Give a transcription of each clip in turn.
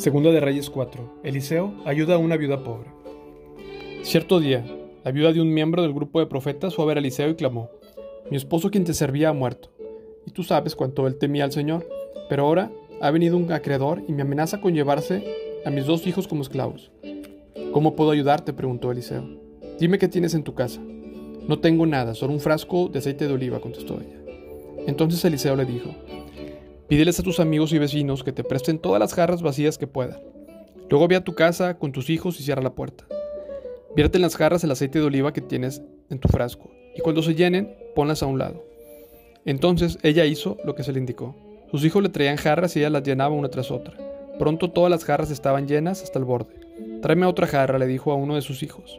Segunda de Reyes 4. Eliseo ayuda a una viuda pobre. Cierto día, la viuda de un miembro del grupo de profetas fue a ver a Eliseo y clamó, Mi esposo quien te servía ha muerto, y tú sabes cuánto él temía al Señor, pero ahora ha venido un acreedor y me amenaza con llevarse a mis dos hijos como esclavos. ¿Cómo puedo ayudarte? preguntó Eliseo. Dime qué tienes en tu casa. No tengo nada, solo un frasco de aceite de oliva, contestó ella. Entonces Eliseo le dijo, Pídeles a tus amigos y vecinos que te presten todas las jarras vacías que puedan. Luego ve a tu casa con tus hijos y cierra la puerta. Vierte en las jarras el aceite de oliva que tienes en tu frasco, y cuando se llenen, ponlas a un lado. Entonces ella hizo lo que se le indicó. Sus hijos le traían jarras y ella las llenaba una tras otra. Pronto todas las jarras estaban llenas hasta el borde. Tráeme otra jarra, le dijo a uno de sus hijos.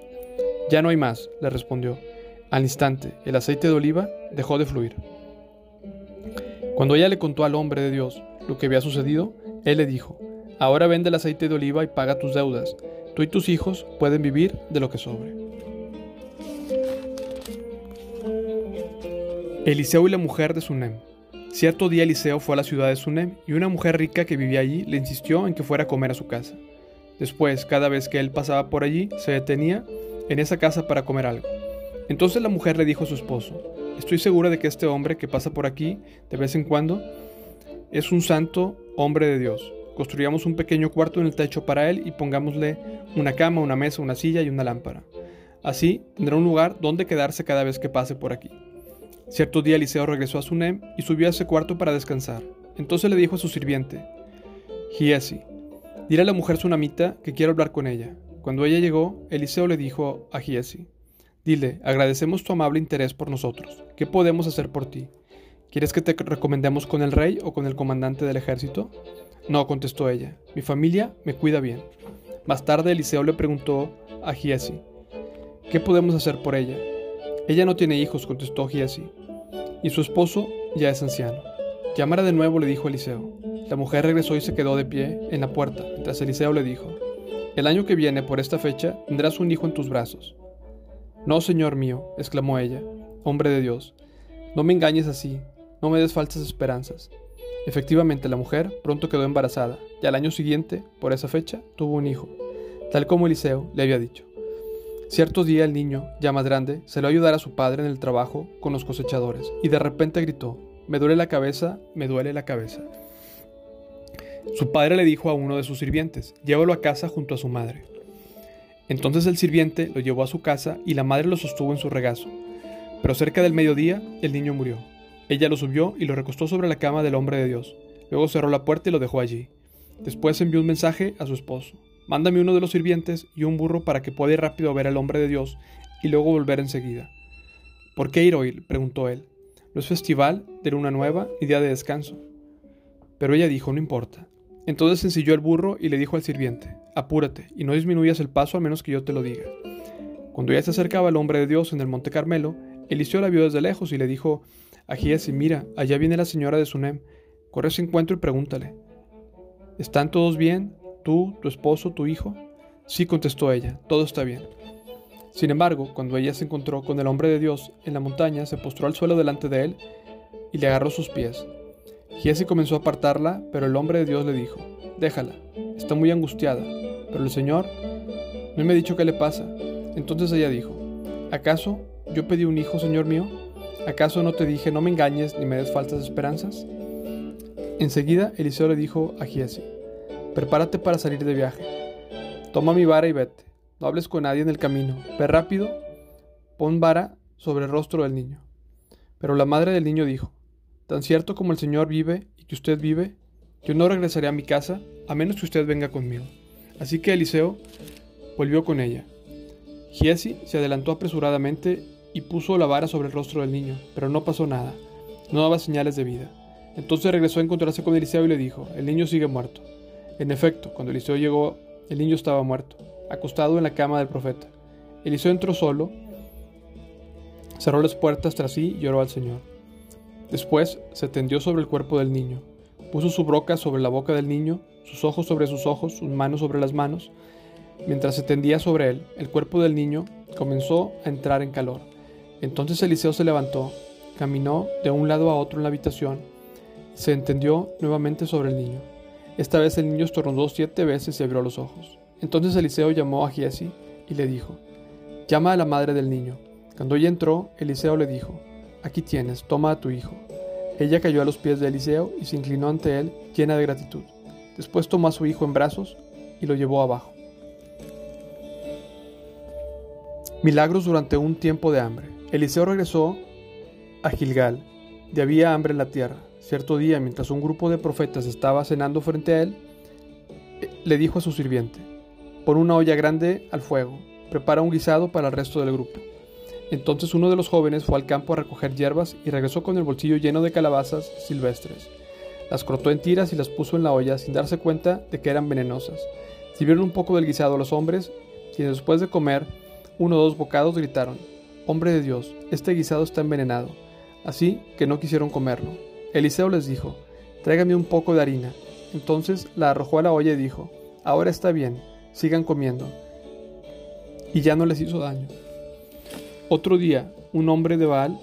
Ya no hay más, le respondió. Al instante, el aceite de oliva dejó de fluir. Cuando ella le contó al hombre de Dios lo que había sucedido, él le dijo, ahora vende el aceite de oliva y paga tus deudas. Tú y tus hijos pueden vivir de lo que sobre. Eliseo y la mujer de Sunem. Cierto día Eliseo fue a la ciudad de Sunem y una mujer rica que vivía allí le insistió en que fuera a comer a su casa. Después, cada vez que él pasaba por allí, se detenía en esa casa para comer algo. Entonces la mujer le dijo a su esposo, Estoy segura de que este hombre que pasa por aquí de vez en cuando es un santo hombre de Dios. Construyamos un pequeño cuarto en el techo para él y pongámosle una cama, una mesa, una silla y una lámpara. Así tendrá un lugar donde quedarse cada vez que pase por aquí. Cierto día Eliseo regresó a Sunem y subió a ese cuarto para descansar. Entonces le dijo a su sirviente, Giesi, dile a la mujer sunamita que quiero hablar con ella. Cuando ella llegó, Eliseo le dijo a Giesi, Dile, agradecemos tu amable interés por nosotros. ¿Qué podemos hacer por ti? ¿Quieres que te recomendemos con el rey o con el comandante del ejército? No, contestó ella. Mi familia me cuida bien. Más tarde Eliseo le preguntó a Giesi, ¿qué podemos hacer por ella? Ella no tiene hijos, contestó Giesi, y su esposo ya es anciano. Llamara de nuevo, le dijo Eliseo. La mujer regresó y se quedó de pie en la puerta, mientras Eliseo le dijo, El año que viene, por esta fecha, tendrás un hijo en tus brazos. No, Señor mío, exclamó ella, hombre de Dios, no me engañes así, no me des falsas esperanzas. Efectivamente, la mujer pronto quedó embarazada, y al año siguiente, por esa fecha, tuvo un hijo, tal como Eliseo le había dicho. Cierto día el niño, ya más grande, se lo ayudar a su padre en el trabajo con los cosechadores, y de repente gritó, me duele la cabeza, me duele la cabeza. Su padre le dijo a uno de sus sirvientes, llévalo a casa junto a su madre. Entonces el sirviente lo llevó a su casa y la madre lo sostuvo en su regazo. Pero cerca del mediodía el niño murió. Ella lo subió y lo recostó sobre la cama del hombre de Dios. Luego cerró la puerta y lo dejó allí. Después envió un mensaje a su esposo. Mándame uno de los sirvientes y un burro para que pueda ir rápido a ver al hombre de Dios y luego volver enseguida. ¿Por qué ir hoy? preguntó él. No es festival de luna nueva y día de descanso. Pero ella dijo, no importa. Entonces ensilló el burro y le dijo al sirviente, apúrate y no disminuyas el paso a menos que yo te lo diga. Cuando ya se acercaba el hombre de Dios en el monte Carmelo, Eliseo la vio desde lejos y le dijo a Giesi, mira, allá viene la señora de Sunem, corre a su encuentro y pregúntale, ¿están todos bien? ¿Tú, tu esposo, tu hijo? Sí, contestó ella, todo está bien. Sin embargo, cuando ella se encontró con el hombre de Dios en la montaña, se postró al suelo delante de él y le agarró sus pies. Giesi comenzó a apartarla, pero el hombre de Dios le dijo, déjala, está muy angustiada, pero el Señor no me ha dicho qué le pasa. Entonces ella dijo, ¿acaso yo pedí un hijo, Señor mío? ¿Acaso no te dije, no me engañes ni me des falsas esperanzas? Enseguida Eliseo le dijo a Giesi, prepárate para salir de viaje. Toma mi vara y vete. No hables con nadie en el camino. Ve rápido, pon vara sobre el rostro del niño. Pero la madre del niño dijo, Tan cierto como el Señor vive y que usted vive, yo no regresaré a mi casa a menos que usted venga conmigo. Así que Eliseo volvió con ella. Giesi se adelantó apresuradamente y puso la vara sobre el rostro del niño, pero no pasó nada, no daba señales de vida. Entonces regresó a encontrarse con Eliseo y le dijo, el niño sigue muerto. En efecto, cuando Eliseo llegó, el niño estaba muerto, acostado en la cama del profeta. Eliseo entró solo, cerró las puertas tras sí y lloró al Señor. Después se tendió sobre el cuerpo del niño, puso su boca sobre la boca del niño, sus ojos sobre sus ojos, sus manos sobre las manos. Mientras se tendía sobre él, el cuerpo del niño comenzó a entrar en calor. Entonces Eliseo se levantó, caminó de un lado a otro en la habitación, se entendió nuevamente sobre el niño. Esta vez el niño estornudó siete veces y abrió los ojos. Entonces Eliseo llamó a Giesi y le dijo, Llama a la madre del niño. Cuando ella entró, Eliseo le dijo, Aquí tienes, toma a tu hijo. Ella cayó a los pies de Eliseo y se inclinó ante él, llena de gratitud. Después tomó a su hijo en brazos y lo llevó abajo. Milagros durante un tiempo de hambre. Eliseo regresó a Gilgal. Ya había hambre en la tierra. Cierto día, mientras un grupo de profetas estaba cenando frente a él, le dijo a su sirviente, pon una olla grande al fuego, prepara un guisado para el resto del grupo. Entonces uno de los jóvenes fue al campo a recoger hierbas y regresó con el bolsillo lleno de calabazas silvestres. Las cortó en tiras y las puso en la olla sin darse cuenta de que eran venenosas. Sirvieron un poco del guisado a los hombres, quienes después de comer uno o dos bocados gritaron, Hombre de Dios, este guisado está envenenado. Así que no quisieron comerlo. Eliseo les dijo, Tráigame un poco de harina. Entonces la arrojó a la olla y dijo, Ahora está bien, sigan comiendo. Y ya no les hizo daño. Otro día, un hombre de Baal,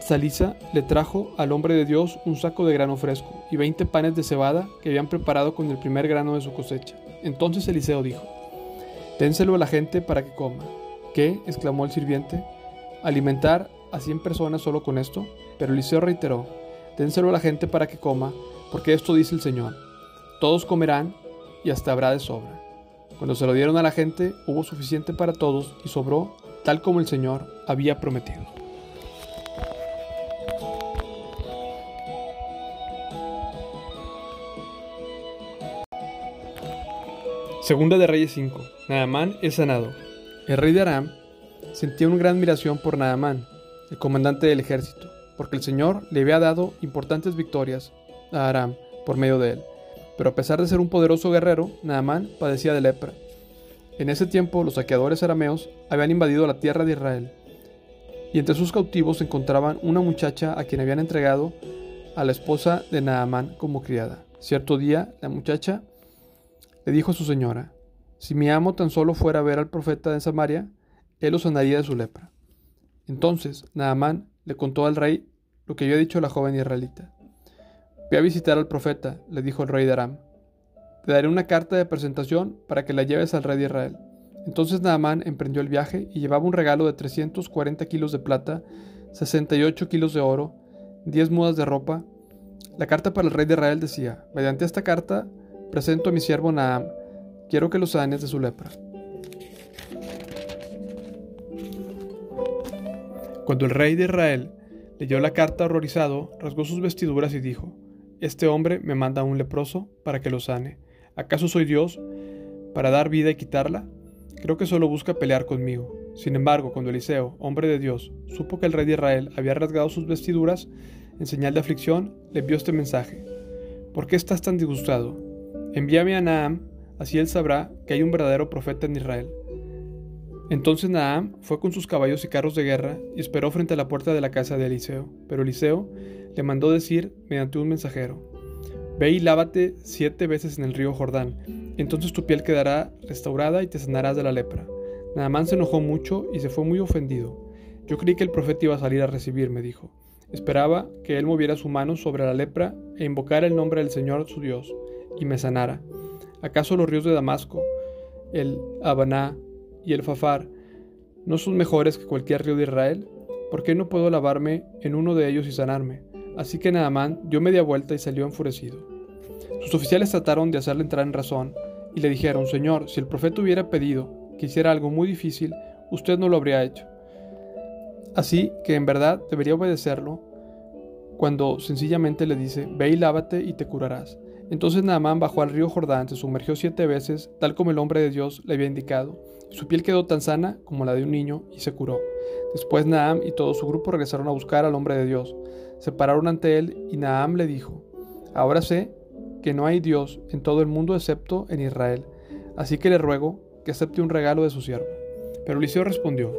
Salisa, le trajo al hombre de Dios un saco de grano fresco y veinte panes de cebada que habían preparado con el primer grano de su cosecha. Entonces Eliseo dijo, Dénselo a la gente para que coma. ¿Qué? exclamó el sirviente. ¿Alimentar a cien personas solo con esto? Pero Eliseo reiteró, Dénselo a la gente para que coma, porque esto dice el Señor. Todos comerán y hasta habrá de sobra. Cuando se lo dieron a la gente, hubo suficiente para todos y sobró, tal como el Señor había prometido. Segunda de Reyes 5. Naamán es sanado. El rey de Aram sentía una gran admiración por Naamán, el comandante del ejército, porque el Señor le había dado importantes victorias a Aram por medio de él. Pero a pesar de ser un poderoso guerrero, Naamán padecía de lepra. En ese tiempo los saqueadores arameos habían invadido la tierra de Israel, y entre sus cautivos se encontraban una muchacha a quien habían entregado a la esposa de Naamán como criada. Cierto día, la muchacha le dijo a su señora, si mi amo tan solo fuera a ver al profeta de Samaria, él lo sanaría de su lepra. Entonces Naamán le contó al rey lo que había dicho la joven israelita. Ve a visitar al profeta, le dijo el rey de Aram. Te daré una carta de presentación para que la lleves al rey de Israel. Entonces Naamán emprendió el viaje y llevaba un regalo de 340 kilos de plata, 68 kilos de oro, 10 mudas de ropa. La carta para el rey de Israel decía, mediante esta carta presento a mi siervo Naam, quiero que lo sanes de su lepra. Cuando el rey de Israel leyó la carta horrorizado, rasgó sus vestiduras y dijo, Este hombre me manda a un leproso para que lo sane. ¿Acaso soy Dios para dar vida y quitarla? Creo que solo busca pelear conmigo. Sin embargo, cuando Eliseo, hombre de Dios, supo que el rey de Israel había rasgado sus vestiduras, en señal de aflicción, le envió este mensaje. ¿Por qué estás tan disgustado? Envíame a Naam, así él sabrá que hay un verdadero profeta en Israel. Entonces Naam fue con sus caballos y carros de guerra y esperó frente a la puerta de la casa de Eliseo. Pero Eliseo le mandó decir mediante un mensajero, Ve y lávate siete veces en el río Jordán, entonces tu piel quedará restaurada y te sanarás de la lepra. Naamán se enojó mucho y se fue muy ofendido. Yo creí que el profeta iba a salir a recibirme, dijo. Esperaba que él moviera su mano sobre la lepra e invocara el nombre del Señor su Dios y me sanara. ¿Acaso los ríos de Damasco, el Habaná y el Fafar no son mejores que cualquier río de Israel? ¿Por qué no puedo lavarme en uno de ellos y sanarme? Así que Naamán dio media vuelta y salió enfurecido. Sus oficiales trataron de hacerle entrar en razón y le dijeron, Señor, si el profeta hubiera pedido que hiciera algo muy difícil, usted no lo habría hecho. Así que en verdad debería obedecerlo cuando sencillamente le dice, ve y lávate y te curarás. Entonces Naamán bajó al río Jordán, se sumergió siete veces, tal como el hombre de Dios le había indicado. Su piel quedó tan sana como la de un niño y se curó. Después Naam y todo su grupo regresaron a buscar al hombre de Dios. Se pararon ante él y Naam le dijo, Ahora sé que no hay Dios en todo el mundo excepto en Israel, así que le ruego que acepte un regalo de su siervo. Pero Eliseo respondió,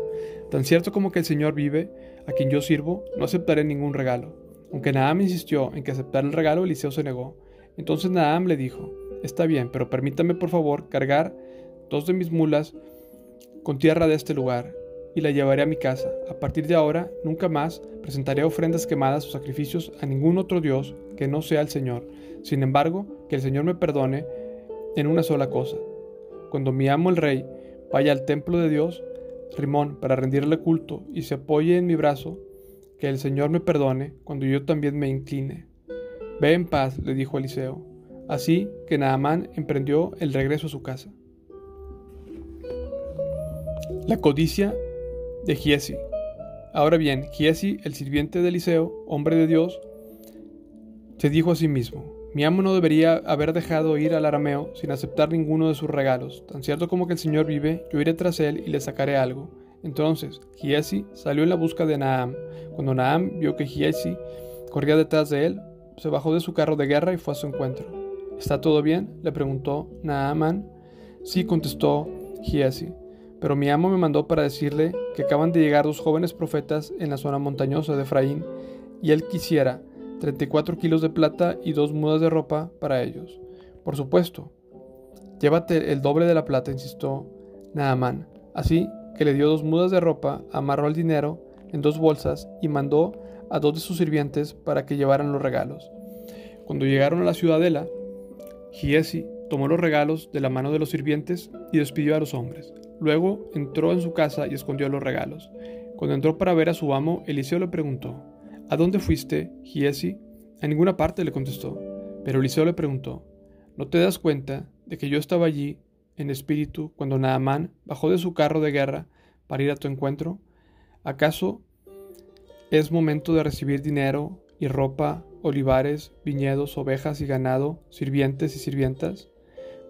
Tan cierto como que el Señor vive, a quien yo sirvo, no aceptaré ningún regalo. Aunque Naam insistió en que aceptara el regalo, Eliseo se negó. Entonces Naam le dijo, Está bien, pero permítame por favor cargar dos de mis mulas con tierra de este lugar. Y la llevaré a mi casa. A partir de ahora, nunca más presentaré ofrendas quemadas o sacrificios a ningún otro Dios que no sea el Señor. Sin embargo, que el Señor me perdone en una sola cosa. Cuando mi amo el rey vaya al templo de Dios, Rimón, para rendirle culto y se apoye en mi brazo, que el Señor me perdone cuando yo también me incline. Ve en paz, le dijo Eliseo. Así que Naamán emprendió el regreso a su casa. La codicia de Giesi. Ahora bien, Giesi, el sirviente de Eliseo, hombre de Dios, se dijo a sí mismo, mi amo no debería haber dejado ir al arameo sin aceptar ninguno de sus regalos. Tan cierto como que el Señor vive, yo iré tras él y le sacaré algo. Entonces, Giesi salió en la busca de Naam. Cuando Naam vio que Giesi corría detrás de él, se bajó de su carro de guerra y fue a su encuentro. ¿Está todo bien? le preguntó Naaman. Sí, contestó Giesi. Pero mi amo me mandó para decirle que acaban de llegar dos jóvenes profetas en la zona montañosa de Efraín, y él quisiera 34 kilos de plata y dos mudas de ropa para ellos. Por supuesto. Llévate el doble de la plata, insistió Naaman. Así que le dio dos mudas de ropa, amarró el dinero en dos bolsas y mandó a dos de sus sirvientes para que llevaran los regalos. Cuando llegaron a la ciudadela, Giesi tomó los regalos de la mano de los sirvientes y despidió a los hombres. Luego entró en su casa y escondió los regalos. Cuando entró para ver a su amo, Eliseo le preguntó, ¿A dónde fuiste, Giesi? A ninguna parte le contestó. Pero Eliseo le preguntó, ¿no te das cuenta de que yo estaba allí en espíritu cuando Naamán bajó de su carro de guerra para ir a tu encuentro? ¿Acaso es momento de recibir dinero y ropa, olivares, viñedos, ovejas y ganado, sirvientes y sirvientas?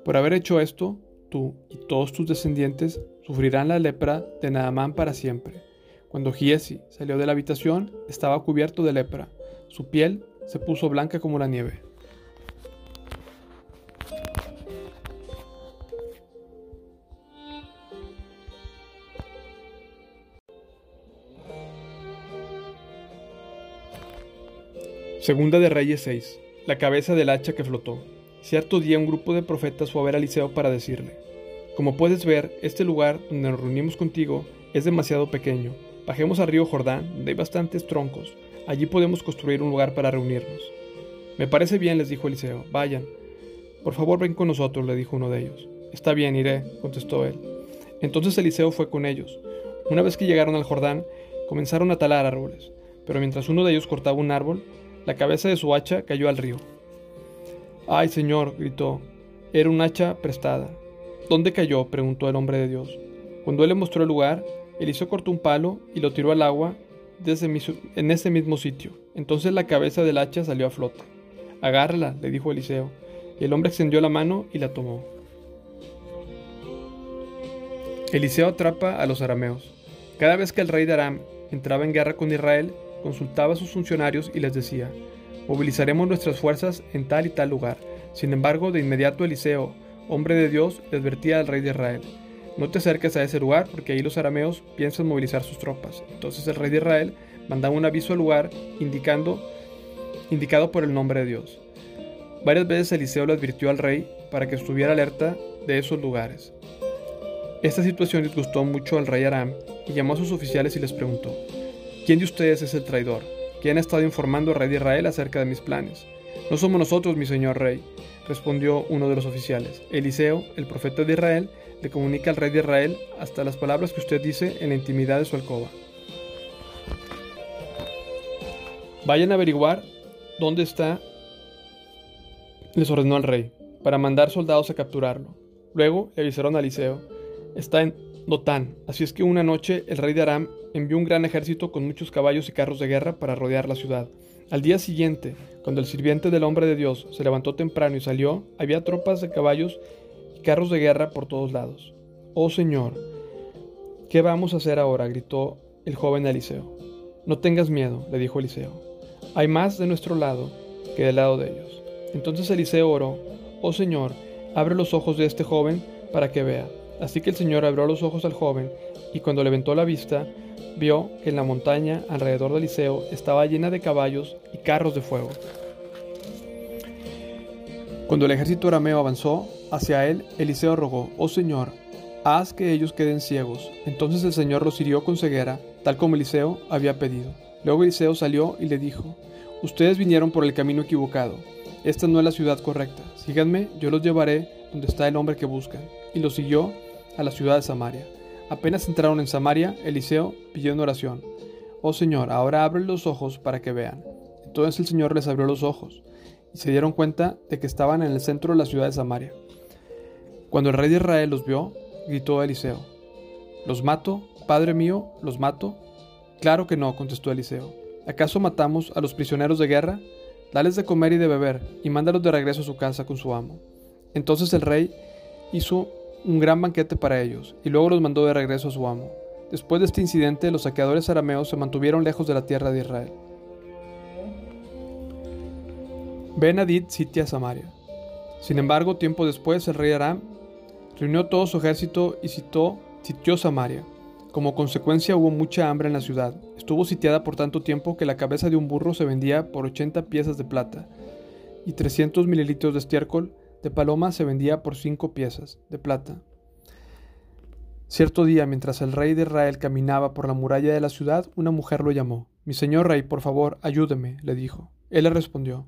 Por haber hecho esto, tú y todos tus descendientes sufrirán la lepra de Naamán para siempre. Cuando Giesi salió de la habitación, estaba cubierto de lepra. Su piel se puso blanca como la nieve. Segunda de Reyes 6. La cabeza del hacha que flotó. Cierto día un grupo de profetas fue a ver a Eliseo para decirle, Como puedes ver, este lugar donde nos reunimos contigo es demasiado pequeño. Bajemos al río Jordán, donde hay bastantes troncos. Allí podemos construir un lugar para reunirnos. Me parece bien, les dijo Eliseo. Vayan. Por favor, ven con nosotros, le dijo uno de ellos. Está bien, iré, contestó él. Entonces Eliseo fue con ellos. Una vez que llegaron al Jordán, comenzaron a talar árboles. Pero mientras uno de ellos cortaba un árbol, la cabeza de su hacha cayó al río. Ay, señor, gritó. Era un hacha prestada. ¿Dónde cayó? preguntó el hombre de Dios. Cuando él le mostró el lugar, Eliseo cortó un palo y lo tiró al agua en ese mismo sitio. Entonces la cabeza del hacha salió a flote. Agárrala, le dijo Eliseo. Y el hombre extendió la mano y la tomó. Eliseo atrapa a los arameos. Cada vez que el rey de Aram entraba en guerra con Israel, consultaba a sus funcionarios y les decía, movilizaremos nuestras fuerzas en tal y tal lugar. Sin embargo, de inmediato Eliseo, hombre de Dios, le advertía al rey de Israel, no te acerques a ese lugar porque ahí los arameos piensan movilizar sus tropas. Entonces el rey de Israel mandaba un aviso al lugar indicando, indicado por el nombre de Dios. Varias veces Eliseo le advirtió al rey para que estuviera alerta de esos lugares. Esta situación disgustó mucho al rey Aram y llamó a sus oficiales y les preguntó, ¿quién de ustedes es el traidor? ¿Quién ha estado informando al rey de Israel acerca de mis planes? No somos nosotros, mi señor rey, respondió uno de los oficiales. Eliseo, el profeta de Israel, le comunica al rey de Israel hasta las palabras que usted dice en la intimidad de su alcoba. Vayan a averiguar dónde está, les ordenó al rey, para mandar soldados a capturarlo. Luego le avisaron a Eliseo, está en Dotán, así es que una noche el rey de Aram envió un gran ejército con muchos caballos y carros de guerra para rodear la ciudad. Al día siguiente, cuando el sirviente del hombre de Dios se levantó temprano y salió, había tropas de caballos y carros de guerra por todos lados. Oh Señor, ¿qué vamos a hacer ahora? gritó el joven Eliseo. No tengas miedo, le dijo Eliseo. Hay más de nuestro lado que del lado de ellos. Entonces Eliseo oró, Oh Señor, abre los ojos de este joven para que vea. Así que el Señor abrió los ojos al joven, y cuando levantó la vista, vio que en la montaña alrededor de Eliseo estaba llena de caballos y carros de fuego. Cuando el ejército arameo avanzó hacia él, Eliseo rogó, Oh Señor, haz que ellos queden ciegos. Entonces el Señor los hirió con ceguera, tal como Eliseo había pedido. Luego Eliseo salió y le dijo, Ustedes vinieron por el camino equivocado. Esta no es la ciudad correcta. Síganme, yo los llevaré donde está el hombre que buscan. Y los siguió a la ciudad de Samaria. Apenas entraron en Samaria, Eliseo pidió en oración, Oh Señor, ahora abre los ojos para que vean. Entonces el Señor les abrió los ojos, y se dieron cuenta de que estaban en el centro de la ciudad de Samaria. Cuando el rey de Israel los vio, gritó Eliseo, ¿Los mato, padre mío? ¿Los mato? Claro que no, contestó Eliseo. ¿Acaso matamos a los prisioneros de guerra? Dales de comer y de beber, y mándalos de regreso a su casa con su amo. Entonces el rey hizo un gran banquete para ellos, y luego los mandó de regreso a su amo. Después de este incidente, los saqueadores arameos se mantuvieron lejos de la tierra de Israel. Ben Hadid sitia Samaria. Sin embargo, tiempo después, el rey Aram reunió todo su ejército y citó, sitió Samaria. Como consecuencia hubo mucha hambre en la ciudad. Estuvo sitiada por tanto tiempo que la cabeza de un burro se vendía por 80 piezas de plata y 300 mililitros de estiércol de paloma se vendía por 5 piezas de plata. Cierto día, mientras el rey de Israel caminaba por la muralla de la ciudad, una mujer lo llamó. Mi señor rey, por favor, ayúdeme, le dijo. Él le respondió,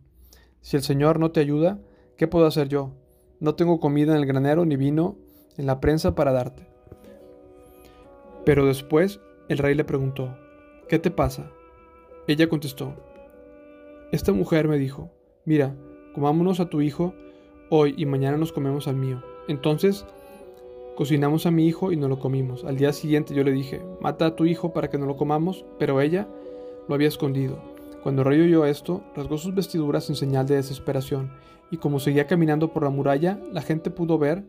Si el Señor no te ayuda, ¿qué puedo hacer yo? No tengo comida en el granero ni vino en la prensa para darte. Pero después el rey le preguntó, ¿qué te pasa? Ella contestó, esta mujer me dijo, mira, comámonos a tu hijo hoy y mañana nos comemos al mío. Entonces Cocinamos a mi hijo y no lo comimos. Al día siguiente yo le dije, mata a tu hijo para que no lo comamos, pero ella lo había escondido. Cuando el rey oyó esto, rasgó sus vestiduras en señal de desesperación, y como seguía caminando por la muralla, la gente pudo ver,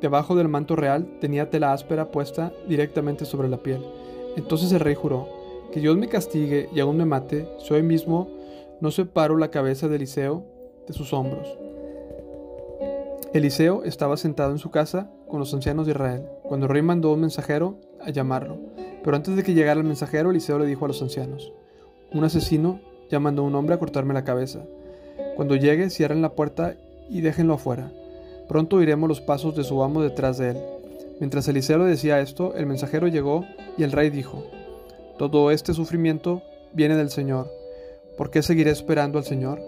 debajo del manto real tenía tela áspera puesta directamente sobre la piel. Entonces el rey juró, que Dios me castigue y aún me mate, si hoy mismo no separo la cabeza de Eliseo de sus hombros. Eliseo estaba sentado en su casa con los ancianos de Israel, cuando el rey mandó un mensajero a llamarlo. Pero antes de que llegara el mensajero, Eliseo le dijo a los ancianos, Un asesino ya mandó un hombre a cortarme la cabeza. Cuando llegue, cierren la puerta y déjenlo afuera. Pronto oiremos los pasos de su amo detrás de él. Mientras Eliseo decía esto, el mensajero llegó y el rey dijo, Todo este sufrimiento viene del Señor. ¿Por qué seguiré esperando al Señor?